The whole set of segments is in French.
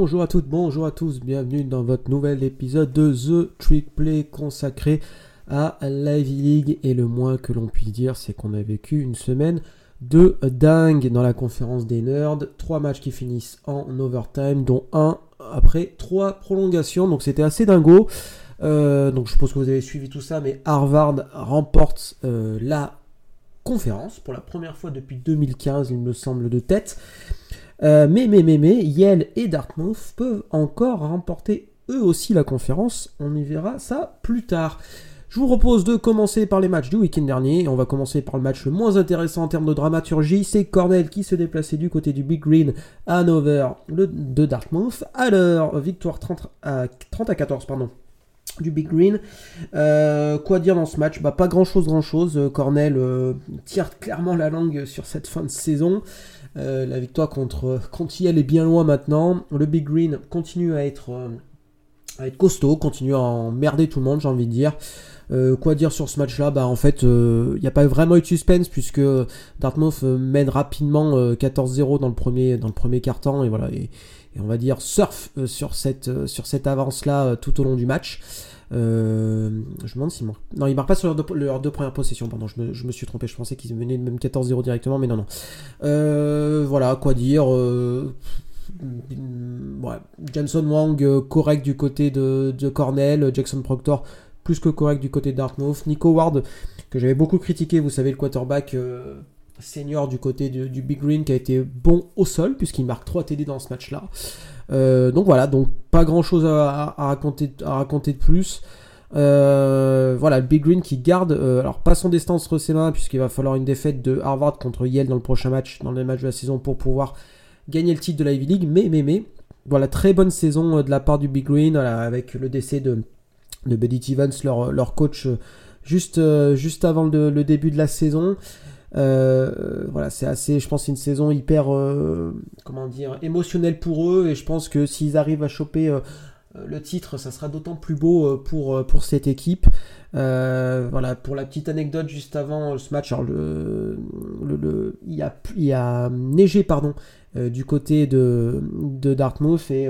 Bonjour à toutes, bonjour à tous, bienvenue dans votre nouvel épisode de The Trick Play consacré à la League. Et le moins que l'on puisse dire, c'est qu'on a vécu une semaine de dingue dans la conférence des nerds. Trois matchs qui finissent en overtime, dont un après trois prolongations. Donc c'était assez dingo. Euh, donc je suppose que vous avez suivi tout ça, mais Harvard remporte euh, la conférence pour la première fois depuis 2015, il me semble, de tête. Euh, mais, mais, mais, mais, Yale et Dartmouth peuvent encore remporter eux aussi la conférence. On y verra ça plus tard. Je vous propose de commencer par les matchs du week-end dernier. On va commencer par le match le moins intéressant en termes de dramaturgie. C'est Cornell qui se déplaçait du côté du Big Green à Hanover de Dartmouth. Alors, victoire 30 à, 30 à 14, pardon du Big Green. Euh, quoi dire dans ce match? Bah, Pas grand chose, grand chose. Cornell euh, tire clairement la langue sur cette fin de saison. Euh, la victoire contre, contre est bien loin maintenant. Le Big Green continue à être, euh, à être costaud, continue à emmerder tout le monde, j'ai envie de dire. Euh, quoi dire sur ce match-là? Bah en fait, il n'y a pas vraiment eu de suspense puisque Dartmouth mène rapidement 14-0 dans le premier dans le premier quart-temps et voilà et, on va dire surf sur cette sur cette avance-là tout au long du match. Euh, je me demande s'ils marquent. Non, ils marquent pas sur leurs deux, premières possessions, pardon, je me, suis trompé, je pensais qu'ils menaient même 14-0 directement, mais non, non. Euh, voilà, quoi dire. Euh, ouais. Johnson Wang, correct du côté de, de, Cornell, Jackson Proctor, plus que correct du côté de Dartmouth. Nico Ward, que j'avais beaucoup critiqué, vous savez, le quarterback senior du côté du Big Green, qui a été bon au sol, puisqu'il marque 3 TD dans ce match-là. Euh, donc voilà, donc pas grand chose à, raconter, à raconter de plus. Euh, voilà, le Big Green qui garde, euh, alors pas son destin entre ses mains, puisqu'il va falloir une défaite de Harvard contre Yale dans le prochain match, dans les matchs de la saison, pour pouvoir gagner le titre de la Ivy League. Mais, mais, mais, voilà, très bonne saison de la part du Big Green, avec le décès de, de Buddy Stevens, leur, leur coach, juste, juste avant le début de la saison. Euh, voilà, c'est assez, je pense, une saison hyper, euh, comment dire, émotionnelle pour eux. Et je pense que s'ils arrivent à choper euh, le titre, ça sera d'autant plus beau pour, pour cette équipe. voilà, pour la petite anecdote, juste avant ce match, alors le, il, y a, il a neigé pardon, du côté de, de Dartmouth et,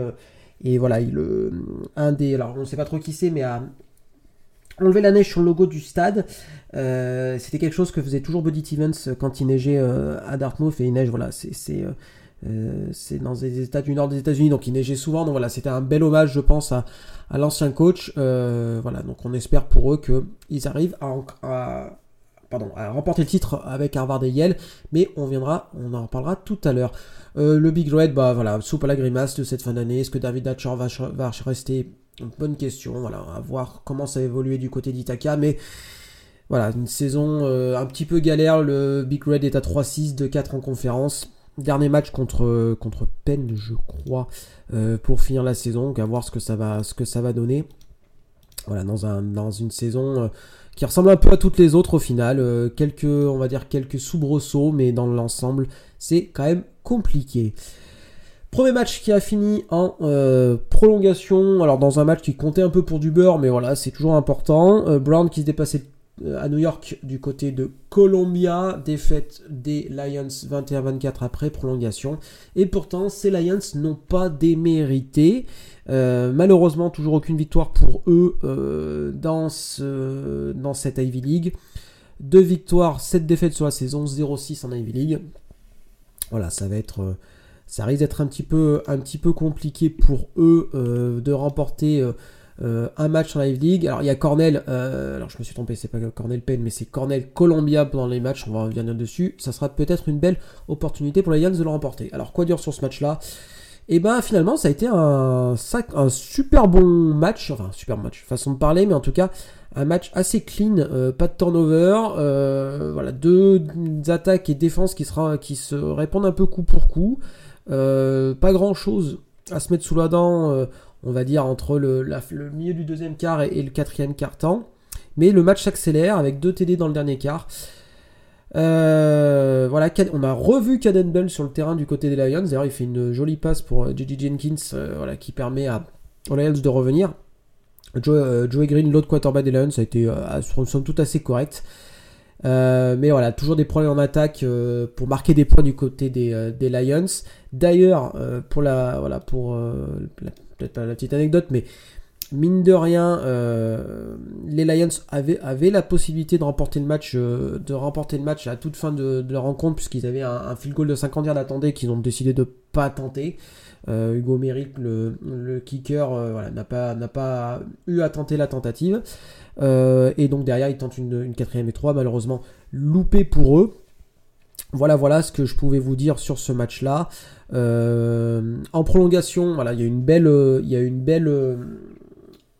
et voilà, il, un des, alors on ne sait pas trop qui c'est, mais à enlever la neige sur le logo du stade. Euh, c'était quelque chose que faisait toujours Buddy Stevens quand il neigeait euh, à Dartmouth et il neige, voilà, c'est euh, dans les États du nord des États-Unis, donc il neigeait souvent. Donc voilà, c'était un bel hommage, je pense, à, l'ancien coach. voilà, donc on espère pour eux qu'ils arrivent à, remporter le titre avec Harvard et Yale, mais on viendra, on en reparlera tout à l'heure. le Big Red, bah voilà, soupe à la grimace de cette fin d'année. Est-ce que David Hatcher va, va rester bonne question. Voilà, à voir comment ça a évolué du côté d'Itaka. Mais voilà, une saison euh, un petit peu galère. Le Big Red est à 3-6 de 4 en conférence. Dernier match contre, contre Penn, je crois, euh, pour finir la saison. Donc à voir ce que ça va, donner. Voilà, dans une saison euh, qui ressemble un peu à toutes les autres au final. quelques, on va dire quelques soubresauts, mais dans l'ensemble, c'est quand même compliqué. Premier match qui a fini en euh, prolongation, alors dans un match qui comptait un peu pour du beurre, mais voilà, c'est toujours important. Euh, Brown qui se dépassait euh, à New York du côté de Columbia, défaite des Lions 21-24 après prolongation. Et pourtant, ces Lions n'ont pas démérité. malheureusement, toujours aucune victoire pour eux dans, ce, dans cette Ivy League. Deux victoires, 7 défaites sur la saison, 0-6 en Ivy League. Voilà, ça va être ça risque d'être un petit peu, compliqué pour eux euh, de remporter euh, euh, un match en Live League. Alors il y a Cornell, alors je me suis trompé, c'est pas Cornell Penn, mais c'est Cornel Columbia pendant les matchs, on va revenir dessus. Ça sera peut-être une belle opportunité pour les Lions de le remporter. Alors quoi dire sur ce match-là? Et eh ben finalement ça a été un, super bon match, enfin super match, façon de parler, mais en tout cas un match assez clean, pas de turnover, voilà deux attaques et défenses qui se répondent un peu coup pour coup. Euh, pas grand chose à se mettre sous la dent, euh, on va dire, entre le, milieu du deuxième quart et, le quatrième quart temps. Mais le match s'accélère avec deux TD dans le dernier quart. Euh, voilà, on a revu Caden Bell sur le terrain du côté des Lions. D'ailleurs, il fait une jolie passe pour J.J. Jenkins, voilà, qui permet à, aux Lions de revenir. Joe, Joey Green, l'autre quarterback des Lions, a été somme toute assez correct. Mais voilà, toujours des problèmes en attaque pour marquer des points du côté des, des Lions. D'ailleurs, pour la voilà pour peut-être la petite anecdote, mais mine de rien, euh, les Lions avaient, la possibilité de remporter le match, euh, de remporter le match à toute fin de, de la rencontre, puisqu'ils avaient un, un, field goal de 50 yards attendés qu'ils ont décidé de pas tenter. Euh, Hugo Merrick, le, le kicker, voilà, n'a pas, n'a pas eu à tenter la tentative. Et donc derrière, ils tentent une, quatrième et trois, malheureusement loupé pour eux. Voilà, voilà ce que je pouvais vous dire sur ce match-là. en prolongation, voilà, il y a une belle, il y a une belle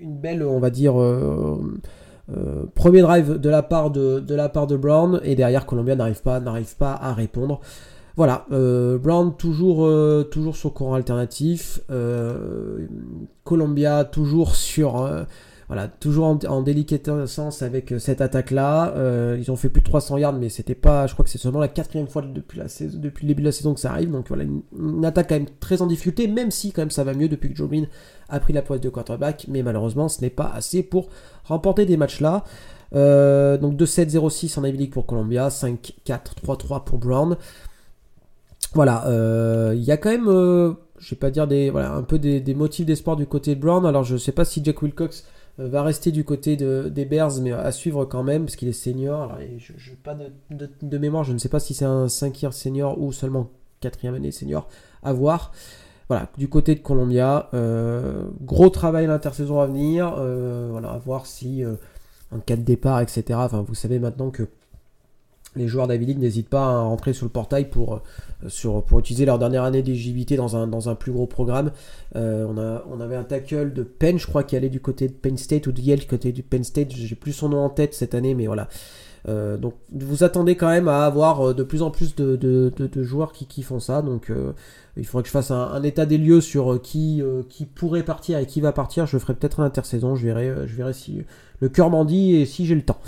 une belle, on va dire, euh, euh, premier drive de la part de, la part de Brown et derrière Columbia n'arrive pas, n'arrive pas à répondre. Voilà, euh, Brown toujours, toujours sur courant alternatif, Columbia toujours sur voilà, toujours en, en sens avec euh, cette attaque-là. Euh, ils ont fait plus de 300 yards, mais c'était pas, je crois que c'est seulement la quatrième fois depuis, la saison, depuis le début de la saison que ça arrive. Donc voilà, une, attaque quand même très en difficulté, même si quand même ça va mieux depuis que Joe Green a pris la poste de quarterback. Mais malheureusement, ce n'est pas assez pour remporter des matchs-là. Euh, donc 2-7-0-6 en Ivy pour Columbia, 5-4-3-3 pour Brown. Voilà, il y a quand même, je vais pas dire des, voilà, un peu des, des motifs d'espoir du côté de Brown. Alors je sais pas si Jack Wilcox va rester du côté de, des Bears, mais à suivre quand même, parce qu'il est senior. Alors, je, je, pas de, mémoire, je ne sais pas si c'est un 5 senior ou seulement 4 année senior, à voir. Voilà, du côté de Columbia, euh, gros travail l'intersaison à venir. Euh, voilà, à voir si en cas de départ, etc. Enfin, vous savez maintenant que les joueurs League n'hésitent pas à rentrer sur le portail pour, euh, sur, pour utiliser leur dernière année d'éligibilité dans un, dans un plus gros programme. Euh, on, a, on avait un tackle de Penn, je crois, qui allait du côté de Penn State ou de Yale, du côté du Penn State. J'ai plus son nom en tête cette année, mais voilà. Euh, donc vous attendez quand même à avoir de plus en plus de, de, joueurs qui, qui, font ça. Donc il faudrait que je fasse un, état des lieux sur qui, qui pourrait partir et qui va partir. Je ferai peut-être une intersaison. Je verrai, je verrai si le cœur m'en dit et si j'ai le temps.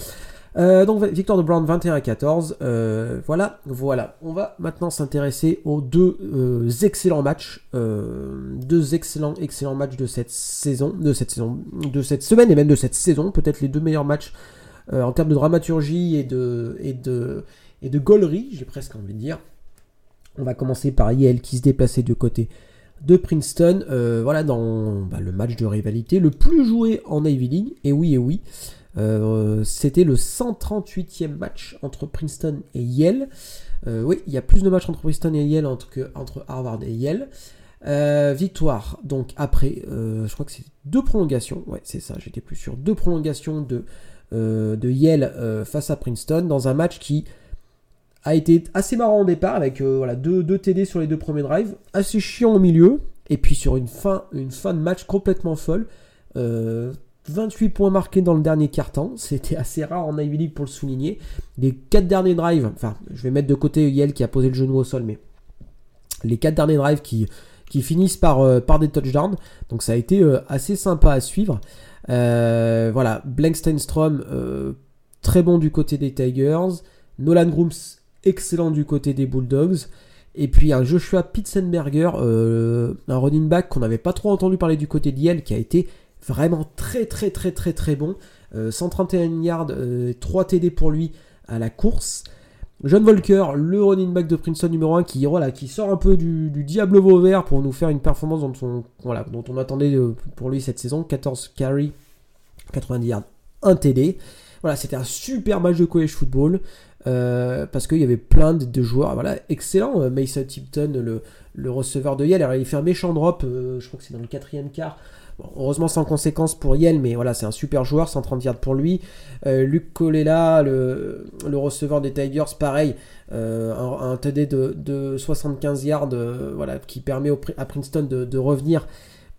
Euh, donc victoire de Brown 21 à 14. Euh, voilà, voilà. On va maintenant s'intéresser aux deux euh, excellents matchs, deux excellents, excellents matchs de cette saison, de cette saison, de cette semaine et même de cette saison. Peut-être les deux meilleurs matchs en termes de dramaturgie et de et gaulerie, j'ai presque envie de dire. On va commencer par Yale qui se déplaçait de côté de Princeton. voilà dans bah, le match de rivalité le plus joué en Ivy League. Et oui, et oui. Euh, c'était le 138e match entre Princeton et Yale. Euh, oui, il y a plus de matchs entre Princeton et Yale qu'entre Harvard et Yale. Euh, victoire, donc après, je crois que c'est deux prolongations, ouais c'est ça, j'étais plus sûr, deux prolongations de Yale face à Princeton dans un match qui a été assez marrant au départ avec voilà, deux, TD sur les deux premiers drives, assez chiant au milieu, et puis sur une fin, une fin de match complètement folle. 28 points marqués dans le dernier quart-temps. C'était assez rare en Ivy League pour le souligner. Les 4 derniers drives, enfin, je vais mettre de côté Yale qui a posé le genou au sol, mais les 4 derniers drives qui, finissent par, euh, par des touchdowns. Donc ça a été euh, assez sympa à suivre. Euh, voilà, Blanksteinstrom, très bon du côté des Tigers. Nolan Grooms, excellent du côté des Bulldogs. Et puis un Joshua Pitzenberger, un running back qu'on n'avait pas trop entendu parler du côté d'Yale, qui a été Vraiment très très très très très bon. 131 euh, yards, 3 euh, TD pour lui à la course. John Volker, le running back de Princeton numéro 1, qui, qui sort un peu du, diable vauvert pour nous faire une performance dont on, dont on attendait euh, pour lui cette saison. 14 carry, 90 yards, 1 TD. Voilà, c'était un super match de college football. Parce qu'il y avait plein de, joueurs voilà, excellents. Mason Tipton, le, le receveur de Yale, alors il fait un méchant drop, je crois que c'est dans le quatrième quart heureusement sans conséquence pour Yale, mais voilà, c'est un super joueur, 130 yards pour lui. Euh, Luc Colella, le, le, receveur des Tigers, pareil, euh, un, TD de, 75 yards, euh, voilà, qui permet à Princeton de, revenir.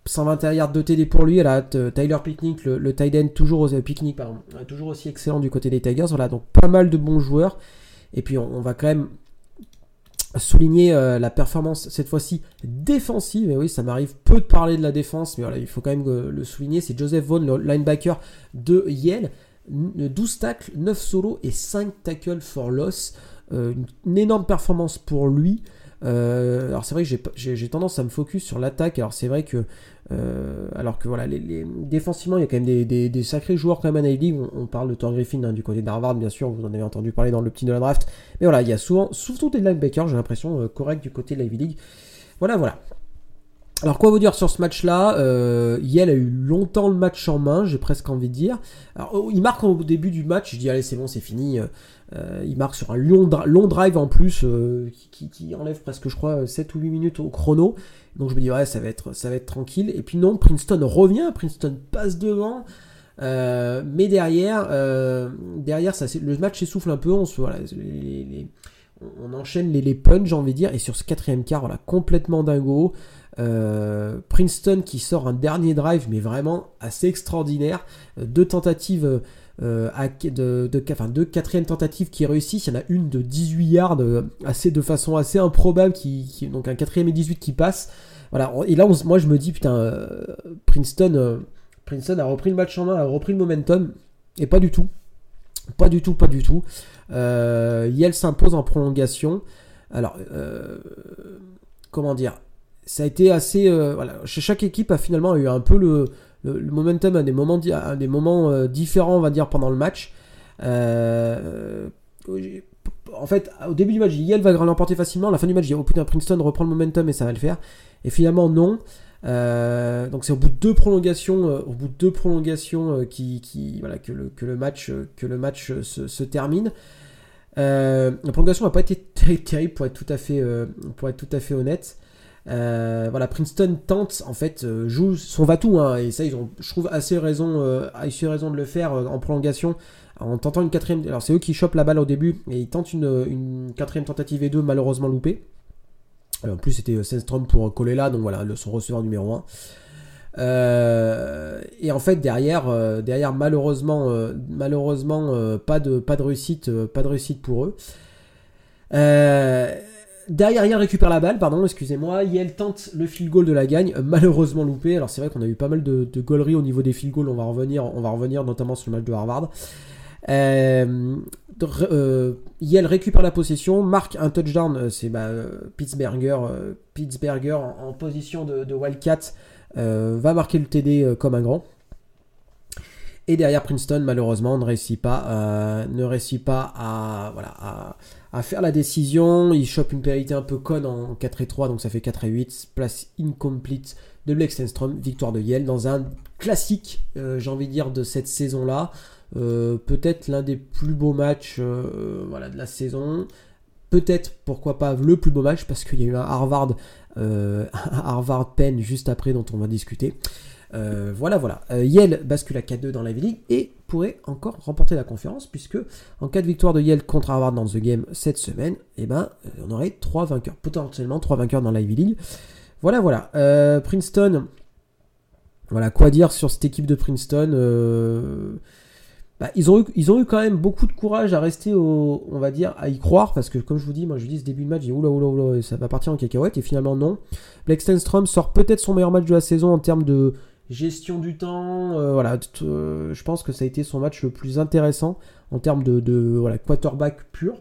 121 yards de TD pour lui. Elle Tyler Picnic, le, le tight end, toujours, Picnic, pardon, toujours aussi excellent du côté des Tigers. Voilà, donc pas mal de bons joueurs. Et puis on va quand même souligner euh, la performance cette fois-ci défensive. Et oui, ça m'arrive peu de parler de la défense, mais voilà, il faut quand même euh, le souligner. C'est Joseph Vaughn, le linebacker de Yale. 12 tacles, 9 solos et 5 tackles for loss. Euh, une, énorme performance pour lui. Alors c'est vrai que j'ai tendance à me focus sur l'attaque. Alors c'est vrai que alors que voilà, les, défensivement, il y a quand même des, sacrés joueurs quand même à League. On, parle de Thor Griffin hein, du côté d'Harvard, bien sûr, vous en avez entendu parler dans le petit de la draft. Mais voilà, il y a souvent, surtout des linebackers, j'ai l'impression, correct du côté de la Ivy League. Voilà, voilà. Alors quoi vous dire sur ce match-là euh, Yale a eu longtemps le match en main, j'ai presque envie de dire. Alors oh, il marque au début du match, je dis allez c'est bon c'est fini. Euh, il marque sur un long, drive en plus euh, qui, enlève presque je crois 7 ou 8 minutes au chrono. Donc je me dis ouais ça va être, ça va être tranquille. Et puis non, Princeton revient, Princeton passe devant. mais derrière, derrière ça, le match s'essouffle un peu. On, enchaîne les, les punch j'ai envie de dire. Et sur ce quatrième quart, voilà, complètement dingo. Euh, Princeton qui sort un dernier drive, mais vraiment assez extraordinaire. Euh, deux tentatives euh, de, deux quatrièmes tentatives qui réussissent. Il y en a une de 18 yards, assez, de façon assez improbable, qui, donc un quatrième et 18 qui passe. Voilà, et là, moi je me dis, putain, Princeton, Princeton a repris le match en main, a repris le momentum, et pas du tout. Pas du tout, pas du tout. Yale s'impose en prolongation. Alors, comment dire? Ça a été assez. Euh, voilà, chaque équipe a finalement eu un peu le, momentum à des moments, des moments euh, différents, on va dire, pendant le match. Euh, en fait, au début du match, Yale va l'emporter facilement. À la fin du match, j'ai oh putain, Princeton reprend le momentum et ça va le faire. Et finalement, non. donc c'est au bout de deux prolongations, au bout de deux prolongations qui, voilà, que, le, que le match, que le match se, se termine. la prolongation n'a pas été terrible pour être tout à fait, pour être tout à fait honnête. Euh, voilà, Princeton tente, en fait, euh, joue son va-tout, hein, et ça, ils ont, je trouve, assez raison, euh, assez raison de le faire en prolongation, en tentant une quatrième. Alors, c'est eux qui chopent la balle au début, et ils tentent une, quatrième tentative et deux, malheureusement loupée. en plus, c'était Sandstrom pour coller là, donc voilà, son receveur numéro 1. et en fait derrière, derrière malheureusement, malheureusement pas de pas de réussite, pas de réussite pour eux. Derrière, récupère la balle, pardon, excusez-moi. Yale tente le field goal de la gagne, malheureusement loupé. Alors c'est vrai qu'on a eu pas mal de, de au niveau des field goals, on va revenir, on va revenir notamment sur le match de Harvard. Euh, euh, Yale récupère la possession, marque un touchdown, euh, c'est bah, Pittsburgher, Pittsburgher en, position de, Wildcat va marquer le TD comme un grand. Et derrière Princeton, malheureusement, ne réussit pas, ne réussit pas à, voilà, à, faire la décision. Il chope une pénalité un peu conne en 4 et 3, donc ça fait 4 et 8. Place incomplete de Blake victoire de Yale dans un classique, euh, j'ai envie de dire, de cette saison-là. Euh, peut-être l'un des plus beaux matchs euh, voilà, de la saison. Peut-être, pourquoi pas, le plus beau match, parce qu'il y a eu un Harvard, Harvard Penn juste après dont on va discuter. Euh, voilà, voilà. Euh, Yale bascule à 4-2 dans la V-League et pourrait encore remporter la conférence, puisque en cas de victoire de Yale contre Harvard dans The Game cette semaine, eh ben, euh, on aurait trois vainqueurs, potentiellement trois vainqueurs dans la Ivy League. Voilà, voilà. Princeton, voilà, quoi dire sur cette équipe de Princeton bah, ils, ont eu, quand même beaucoup de courage à rester au, on va dire, à y croire, parce que comme je vous dis, moi je dis ce début de match, dis oula oula oula, ça va partir en cacahuète, et finalement non. Blake sort peut-être son meilleur match de la saison en termes de, gestion du temps, euh, voilà, euh, je pense que ça a été son match le plus intéressant en termes de, quarterback pur.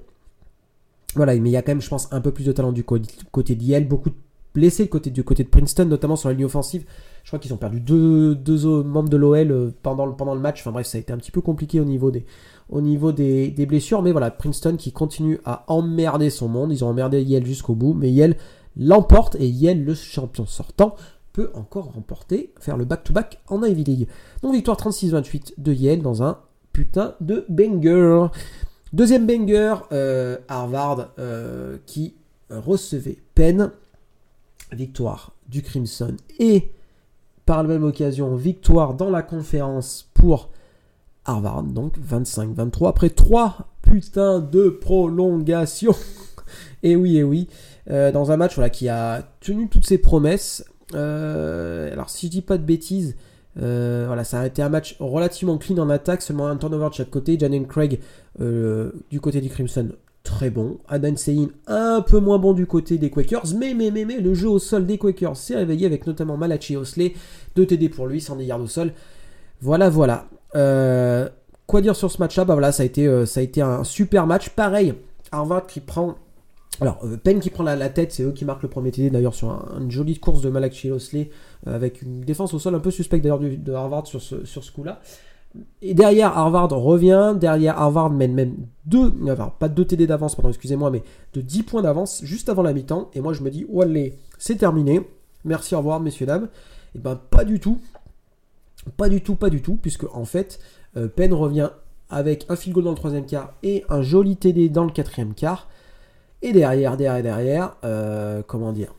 Voilà, mais il y a quand même, je pense, un peu plus de talent du côté d'Yale, beaucoup de blessés du côté de Princeton, notamment sur la ligne offensive. Je crois qu'ils ont perdu deux, membres de l'OL euh, pendant le, match. Enfin bref, ça a été un petit peu compliqué au niveau des, au niveau des, des blessures. Mais voilà, Princeton qui continue à emmerder son monde. Ils ont emmerdé Yale jusqu'au bout, mais Yale l'emporte et Yale, le champion sortant, peut encore remporter, faire le back-to-back en Ivy League. Donc victoire 36-28 de Yale dans un putain de banger. Deuxième banger, euh, Harvard euh, qui recevait Penn. Victoire du Crimson et par la même occasion victoire dans la conférence pour Harvard. Donc 25-23 après 3 putains de prolongations. et oui, et oui. Euh, dans un match voilà, qui a tenu toutes ses promesses. Euh, alors si je dis pas de bêtises, euh, voilà, ça a été un match relativement clean en attaque, seulement un turnover de chaque côté. Janen Craig euh, du côté du Crimson, très bon. Adam Sein, un peu moins bon du côté des Quakers, mais, mais, mais, mais le jeu au sol des Quakers s'est réveillé avec notamment Malachi Osley, 2 TD pour lui, 100 yards au sol. Voilà, voilà. quoi dire sur ce match-là? Bah voilà, ça a, été, ça a été un super match. Pareil, Harvard qui prend Alors, Penn qui prend la, tête, c'est eux qui marquent le premier TD d'ailleurs sur une jolie course de Malak Chilosley avec une défense au sol un peu suspecte d'ailleurs de Harvard sur ce, coup-là. Et derrière, Harvard revient. Derrière, Harvard mène même deux, enfin, pas deux TD d'avance, pardon, excusez-moi, mais de 10 points d'avance juste avant la mi-temps. Et moi, je me dis, oh allez, c'est terminé. Merci, au revoir, messieurs, dames. Et ben, pas du tout. Pas du tout, pas du tout, puisque en fait, euh, Penn revient avec un field goal dans le troisième quart et un joli TD dans le quatrième quart. Et derrière, derrière, derrière, euh, comment dire?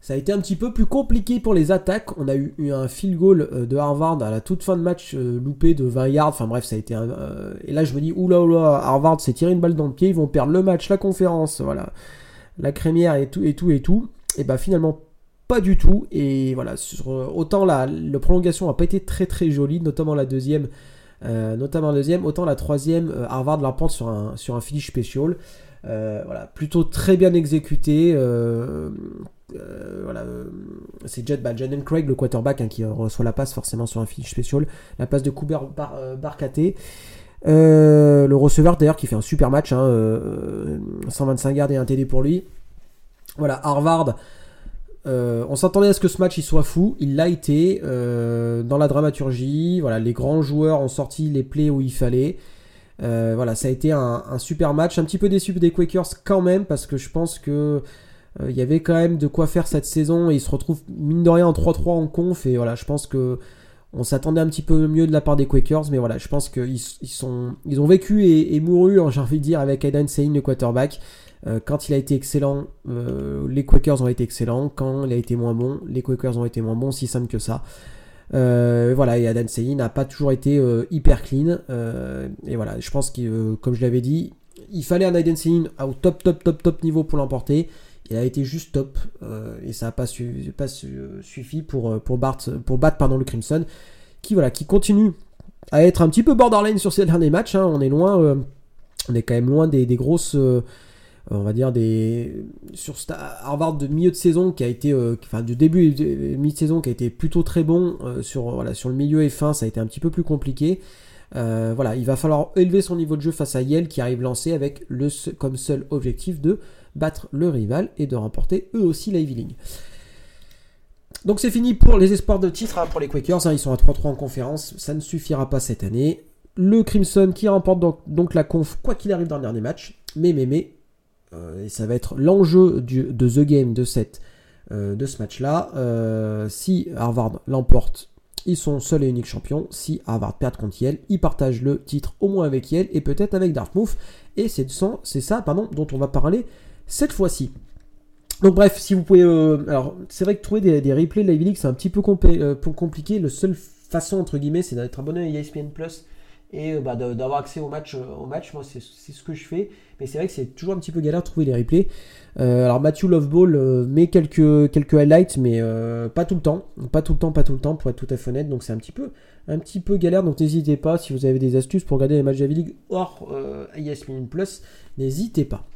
Ça a été un petit peu plus compliqué pour les attaques. On a eu, un field goal euh, de Harvard à la toute fin de match euh, loupé de 20 yards. Enfin bref, ça a été un, et là je me dis oula oula, Harvard s'est tiré une balle dans le pied, ils vont perdre le match, la conférence, voilà, la crémière et tout et tout et tout. Et bah finalement pas du tout. Et voilà, autant la, la prolongation a pas été très très jolie, notamment la deuxième. notamment la deuxième, autant la troisième, Harvard l'emporte sur un, sur un finish special. Voilà, plutôt très bien exécuté. Euh, voilà, euh, c'est Jet bah, Craig, le quarterback, hein, qui reçoit la passe forcément sur un finish spécial. La passe de Cooper Bar, euh, Barcaté. le receveur d'ailleurs qui fait un super match, 125 hein, yards et un TD pour lui. Voilà, Harvard, on s'attendait à ce que ce match il soit fou, il l'a été dans la dramaturgie. Voilà, les grands joueurs ont sorti les plays où il fallait. Voilà, ça a été un, super match, un petit peu déçu des Quakers quand même parce que je pense que euh, il y avait quand même de quoi faire cette saison et ils se retrouvent mine de rien en 3-3 en conf et voilà, je pense que on s'attendait un petit peu mieux de la part des Quakers, mais voilà, je pense qu'ils ils ont vécu et, mouru, hein, j'ai envie de dire, avec Aidan Sein, le quarterback. Euh, quand il a été excellent, euh, les Quakers ont été excellents. Quand il a été moins bon, les Quakers ont été moins bons, si simple que ça. Voilà, et Aidan Sein n'a pas toujours été hyper clean. et voilà, je pense que, comme je l'avais dit, il fallait un Aidan Sein au top, top, top, top niveau pour l'emporter. Il a été juste top euh, et ça n'a pas, pas suffi pour, euh, pour, pour battre le Crimson qui, voilà, qui continue à être un petit peu borderline sur ces derniers matchs. Hein. On est loin, euh, on est quand même loin des, grosses, on va dire des sur Harvard de milieu de saison qui a été, enfin du début de mi-saison qui a été plutôt très bon sur voilà le milieu et fin, ça a été un petit peu plus compliqué. voilà, il va falloir élever son niveau de jeu face à Yale qui arrive lancé avec le comme seul objectif de battre le rival et de remporter eux aussi la Ivy League. Donc c'est fini pour les espoirs de titre hein, pour les Quakers. Hein, ils sont à 3-3 en conférence. Ça ne suffira pas cette année. Le Crimson qui remporte donc, la conf, quoi qu'il arrive dans le dernier match. Mais, mais, mais. Euh, et ça va être l'enjeu de The Game de, cette, euh, de ce match-là. Euh, si Harvard l'emporte, ils sont seuls et uniques champions. Si Harvard perd contre Yale, ils partagent le titre au moins avec Yale et peut-être avec Dartmouth. Et c'est ça pardon, dont on va parler cette fois-ci. Donc bref, si vous pouvez... Alors c'est vrai que trouver des, replays de la League c'est un petit peu compliqué. Le seule façon entre guillemets c'est d'être abonné à ESPN et euh, bah, d'avoir accès au match. au match. Moi c'est ce que je fais. Mais c'est vrai que c'est toujours un petit peu galère de trouver les replays. alors Matthew Loveball met quelques, quelques highlights mais pas tout le temps. Pas tout le temps, pas tout le temps pour être tout à fait honnête. Donc c'est un petit peu un petit peu galère. Donc n'hésitez pas si vous avez des astuces pour regarder les matchs de la League hors ESPN Plus. N'hésitez pas.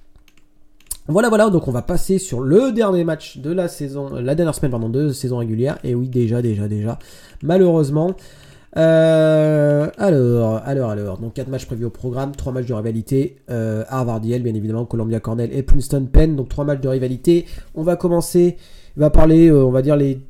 Voilà, voilà, donc on va passer sur le dernier match de la saison, la dernière semaine, pardon, de saison régulière. Et oui, déjà, déjà, déjà, malheureusement. Euh, alors, alors, alors, donc 4 matchs prévus au programme, 3 matchs de rivalité, euh, Harvard Yale, bien évidemment, Columbia Cornell et Princeton Penn, donc 3 matchs de rivalité. On va commencer, on va parler, euh, on va dire les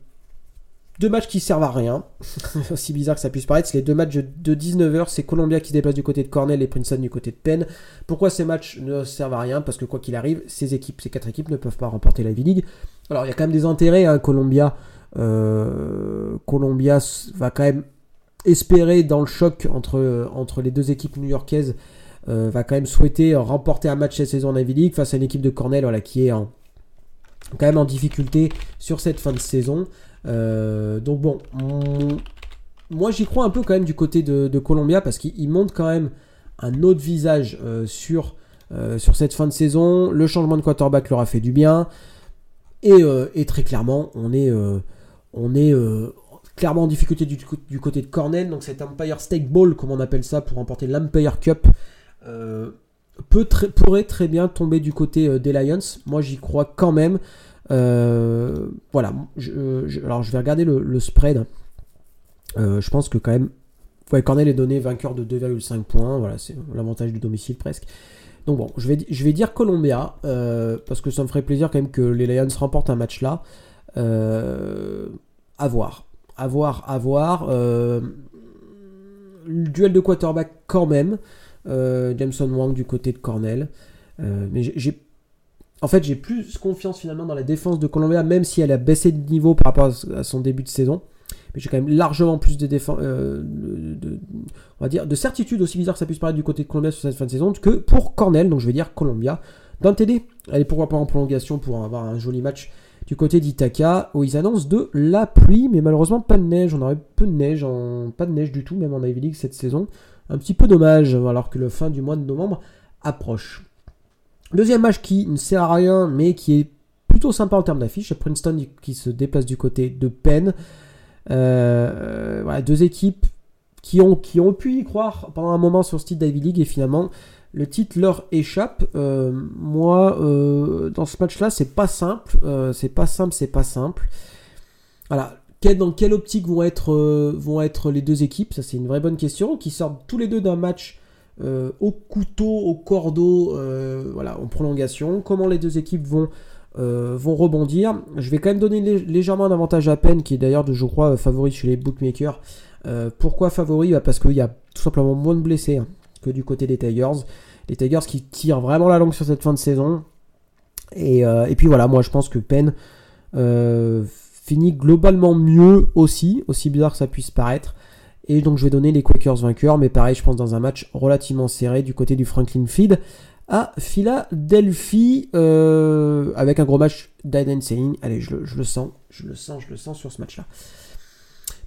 deux matchs qui servent à rien, aussi bizarre que ça puisse paraître, c'est les deux matchs de 19h, c'est Columbia qui se déplace du côté de Cornell et Princeton du côté de Penn. Pourquoi ces matchs ne servent à rien? Parce que quoi qu'il arrive, ces équipes, quatre équipes ne peuvent pas remporter la V-League. Alors il y a quand même des intérêts, hein, Columbia, Columbia va quand même espérer dans le choc entre, entre les deux équipes new-yorkaises, euh, va quand même souhaiter remporter un match cette saison en Ivy League face à une équipe de Cornell qui est en, quand même en difficulté sur cette fin de saison. Euh, donc bon, moi j'y crois un peu quand même du côté de, Columbia parce qu'il montre quand même un autre visage euh, sur, sur cette fin de saison. Le changement de quarterback leur a fait du bien. Et, très clairement, on est, on est clairement en difficulté du, côté de Cornell. Donc cet Empire Stake Ball, comme on appelle ça, pour remporter l'Empire Cup, peut pourrait très bien tomber du côté des Lions. Moi j'y crois quand même. Euh, voilà, alors je vais regarder le, spread. Euh, je pense que quand même, Cornell est donné vainqueur de 2,5 points. Voilà, c'est l'avantage du domicile presque. Donc bon, je vais, je vais dire Columbia, parce que ça me ferait plaisir quand même que les Lions remportent un match là. à voir. À voir, à voir. duel de quarterback quand même. Jameson Wang du côté de Cornell. mais j'ai en fait, j'ai plus confiance finalement dans la défense de Columbia, même si elle a baissé de niveau par rapport à son début de saison. Mais j'ai quand même largement plus de, défense, euh, on va dire, de certitude, aussi bizarre que ça puisse paraître du côté de Columbia sur cette fin de saison, que pour Cornell, donc je vais dire Columbia. Dans le TD, elle est pourquoi pas en prolongation pour avoir un joli match du côté d'Itaka, où ils annoncent de la pluie, mais malheureusement pas de neige. On aurait peu de neige, pas de neige du tout, même en Ivy League cette saison. Un petit peu dommage, alors que le fin du mois de novembre approche. Deuxième match qui ne sert à rien, mais qui est plutôt sympa en termes d'affiche. Princeton qui se déplace du côté de Penn. Euh, deux équipes qui ont, qui ont pu y croire pendant un moment sur ce titre d'Ivy League et finalement le titre leur échappe. Euh, moi, euh, dans ce match-là, c'est pas simple. c'est pas simple, c'est pas simple. Voilà. dans quelle optique vont être, les deux équipes? Ça, c'est une vraie bonne question. Qui sortent tous les deux d'un match euh, au couteau, au cordeau, euh, voilà, en prolongation. Comment les deux équipes vont, euh, vont rebondir? Je vais quand même donner légèrement un avantage à peine, qui est d'ailleurs, je crois, favori chez les bookmakers. pourquoi favori? Bah, Parce qu'il y a tout simplement moins de blessés hein, que du côté des Tigers. Les Tigers qui tirent vraiment la langue sur cette fin de saison. Et, et puis voilà, moi je pense que Penn finit globalement mieux aussi, aussi bizarre que ça puisse paraître. Et donc je vais donner les Quakers vainqueurs, mais pareil, je pense dans un match relativement serré du côté du Franklin Feed à Philadelphie, euh, avec un gros match d'Aiden Saying. Allez, je le, sens, je le sens, je le sens sur ce match-là.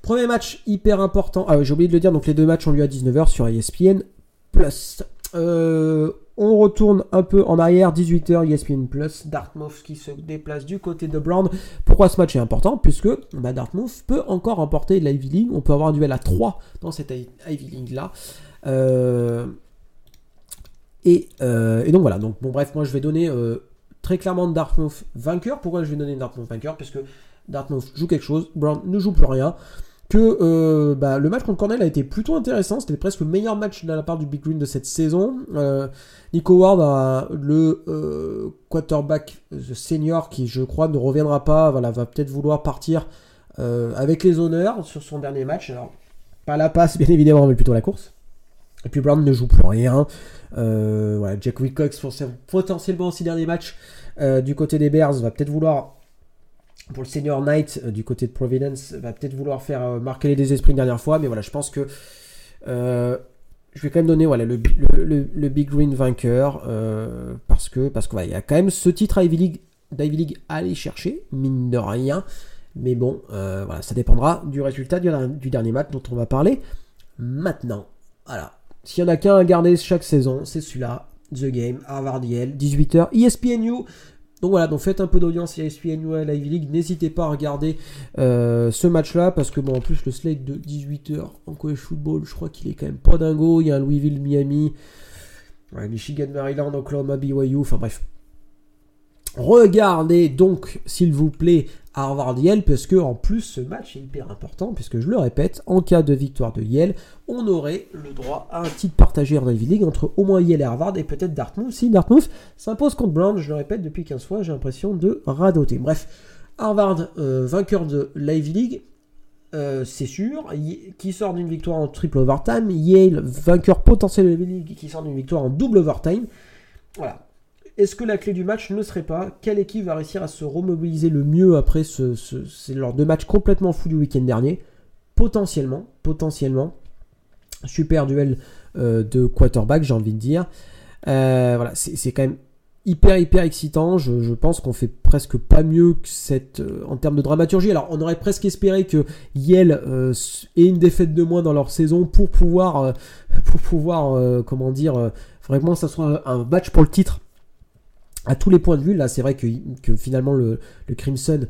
Premier match hyper important. Ah j'ai oublié de le dire, donc les deux matchs ont lieu à 19h sur ESPN Plus. Euh, on retourne un peu en arrière, 18h, ESPN Plus, Dartmouth qui se déplace du côté de Brown. Pourquoi ce match est important? Puisque bah, Dartmouth peut encore remporter l'Ivy League. On peut avoir un duel à 3 dans cette Ivy League là. Euh, euh, et, donc voilà, donc bon bref, moi je vais donner très clairement Dartmouth vainqueur. Pourquoi je vais donner Dartmouth vainqueur? Parce que Dartmouth joue quelque chose, Brown ne joue plus rien que euh, bah, le match contre Cornell a été plutôt intéressant. C'était presque le meilleur match de la part du Big Green de cette saison. Euh, Nico Ward, le euh, quarterback senior, qui je crois ne reviendra pas, voilà, va peut-être vouloir partir avec les honneurs sur son dernier match. Alors, pas la passe bien évidemment, mais plutôt la course. Et puis Brown ne joue plus rien. Jack Wilcox, potentiellement aussi dernier match du côté des Bears, va peut-être vouloir pour le senior Knight euh, du côté de Providence va peut-être vouloir faire euh, marquer les esprits une dernière fois, mais voilà, je pense que euh, je vais quand même donner voilà, le, Big Green vainqueur parce que parce qu'il y a quand même ce titre Ivy League, d'Ivy League à aller chercher, mine de rien. Mais bon, voilà, ça dépendra du résultat du, du, dernier match dont on va parler maintenant. Voilà. S'il y en a qu'un à garder chaque saison, c'est celui-là. The Game, Harvard Yale, 18h, ESPNU. Donc voilà, donc faites un peu d'audience à ESPN à Ivy League. N'hésitez pas à regarder euh, ce match-là parce que bon, en plus le slate de 18h en college football, je crois qu'il est quand même pas dingo. Il y a un Louisville, Miami, Michigan, Maryland, Oklahoma, BYU. Enfin bref, Regardez donc, s'il vous plaît, Harvard Yale, parce que en plus ce match est hyper important, puisque je le répète, en cas de victoire de Yale, on aurait le droit à un titre partagé en Ivy League entre au moins Yale et Harvard et peut-être Dartmouth. Si Dartmouth s'impose contre Brown, je le répète depuis 15 fois, j'ai l'impression de radoter. Bref, Harvard euh, vainqueur de l'Ivy League, euh, c'est sûr, qui sort d'une victoire en triple overtime, Yale vainqueur potentiel de l'Ivy League qui sort d'une victoire en double overtime. Voilà, est-ce que la clé du match ne serait pas quelle équipe va réussir à se remobiliser le mieux après ce, leurs deux matchs complètement fous du week-end dernier? Potentiellement, potentiellement. Super duel euh, de quarterback, j'ai envie de dire. Euh, voilà, c'est quand même hyper hyper excitant. Je, pense qu'on fait presque pas mieux que euh, en termes de dramaturgie. Alors on aurait presque espéré que Yale ait une défaite de moins dans leur saison pour pouvoir pour pouvoir comment dire vraiment ça soit un match pour le titre à tous les points de vue, là, c'est vrai que, finalement le, Crimson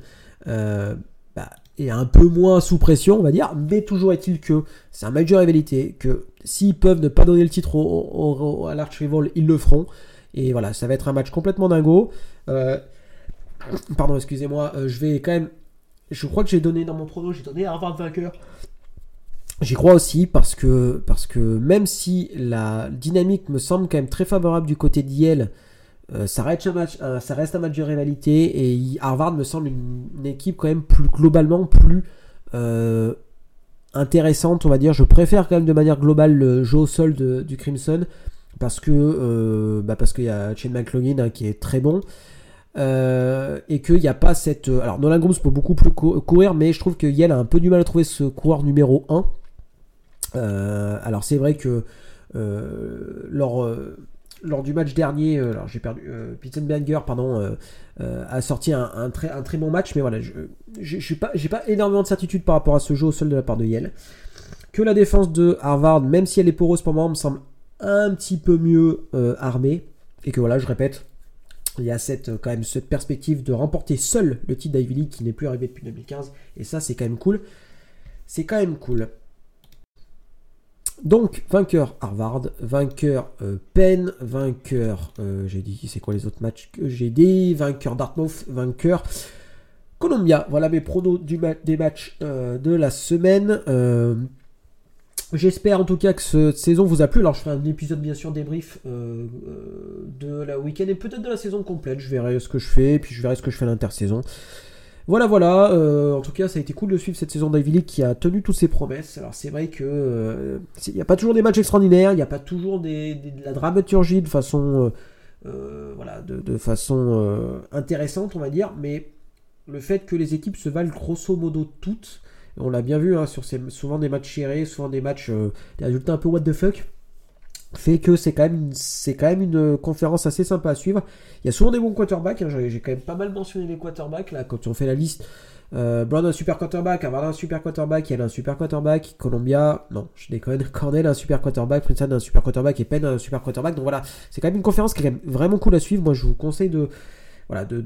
euh, bah, est un peu moins sous pression, on va dire, mais toujours est-il que c'est un major rivalité, que s'ils peuvent ne pas donner le titre au, à l'Arch Rival, ils le feront. Et voilà, ça va être un match complètement dingo. Euh, pardon, excusez-moi, euh, je vais quand même. Je crois que j'ai donné dans mon prono, j'ai donné Harvard vainqueur. J'y crois aussi parce que, parce que même si la dynamique me semble quand même très favorable du côté d'Yale, euh, ça, reste un match, ça reste un match de rivalité et Harvard me semble une, équipe quand même plus globalement plus euh, intéressante, on va dire. Je préfère quand même de manière globale le jeu au sol du Crimson parce que euh, bah parce qu'il y a Shane McLaughlin hein, qui est très bon. et qu'il n'y a pas cette. Alors, Nolan Grooms peut beaucoup plus courir, mais je trouve que Yale a un peu du mal à trouver ce coureur numéro 1. Euh, alors c'est vrai que euh, lors, euh, du match dernier, alors j'ai perdu, Pitzenberger pardon, a sorti un, très, un très bon match, mais voilà, je n'ai pas, énormément de certitude par rapport à ce jeu au sol de la part de Yale. Que la défense de Harvard, même si elle est poreuse pour moi, me semble un petit peu mieux armée. Et que voilà, je répète, il y a cette, quand même cette perspective de remporter seul le titre d'Ivy qui n'est plus arrivé depuis 2015. Et ça, c'est quand même cool. C'est quand même cool. Donc, vainqueur Harvard, vainqueur euh, Penn, vainqueur, euh, j'ai dit, c'est quoi les autres matchs que j'ai dit, vainqueur Dartmouth, vainqueur Columbia. Voilà mes pronos des matchs euh, de la semaine. J'espère en tout cas que cette saison vous a plu. Alors, je ferai un épisode bien sûr débrief de la week-end et peut-être de la saison complète. Je verrai ce que je fais, puis je verrai ce que je fais à l'intersaison. Voilà, voilà. Euh, en tout cas, ça a été cool de suivre cette saison d'Ivy qui a tenu toutes ses promesses. Alors, c'est vrai que euh, il n'y a pas toujours des matchs extraordinaires, il n'y a pas toujours de la dramaturgie de façon, euh, voilà, de, façon intéressante, on va dire. Mais le fait que les équipes se valent grosso modo toutes, on l'a bien vu hein, sur ces, souvent des matchs chérés, souvent des matchs, des résultats un peu what the fuck fait que c'est quand même une conférence assez sympa à suivre. Il y a souvent des bons quarterbacks. Hein. J'ai quand même pas mal mentionné les quarterbacks là quand on fait la liste. Euh, Brown un super quarterback, Harvard un super quarterback, Yale un super quarterback, Columbia, non, je déconne, Cornell un super quarterback, Princeton un super quarterback et Penn un super quarterback. Donc voilà, c'est quand même une conférence qui est vraiment cool à suivre. Moi, je vous conseille de,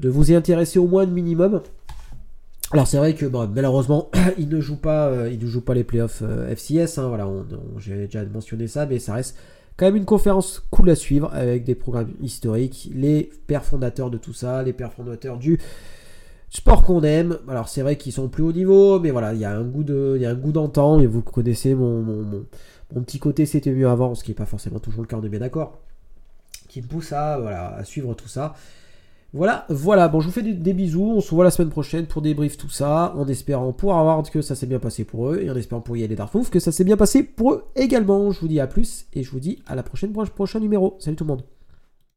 vous y intéresser au moins un minimum. Alors c'est vrai que malheureusement il ne joue pas, euh, il ne joue pas les playoffs euh, FCS. Hein, j'ai déjà mentionné ça, mais ça reste quand même une conférence cool à suivre avec des programmes historiques, les pères fondateurs de tout ça, les pères fondateurs du sport qu'on aime. Alors c'est vrai qu'ils sont plus haut niveau, mais voilà, il y a un goût de, et vous connaissez mon, mon, petit côté c'était mieux avant, ce qui n'est pas forcément toujours le cas, on est bien d'accord, qui me pousse voilà, à suivre tout ça. Voilà, voilà, bon je vous fais des, bisous, on se voit la semaine prochaine pour débrief tout ça, en espérant pour avoir que ça s'est bien passé pour eux, et en espérant pour y aller Darfouf que ça s'est bien passé pour eux également. Je vous dis à plus, et je vous dis à la prochaine, prochain numéro. Salut tout le monde